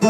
Thank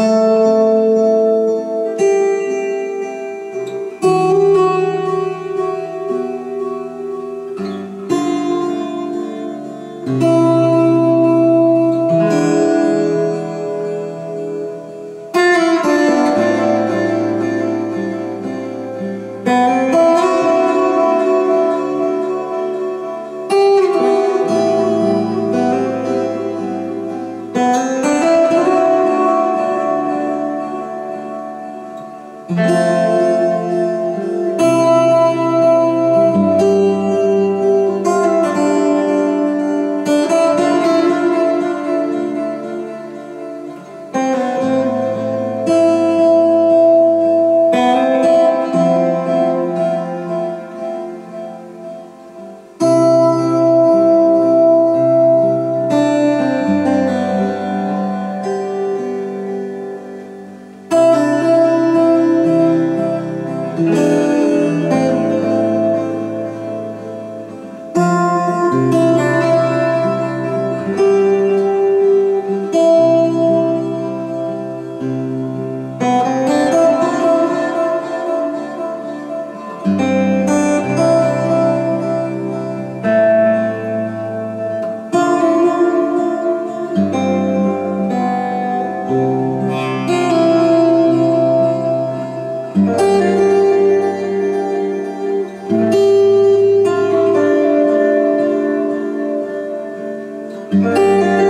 Música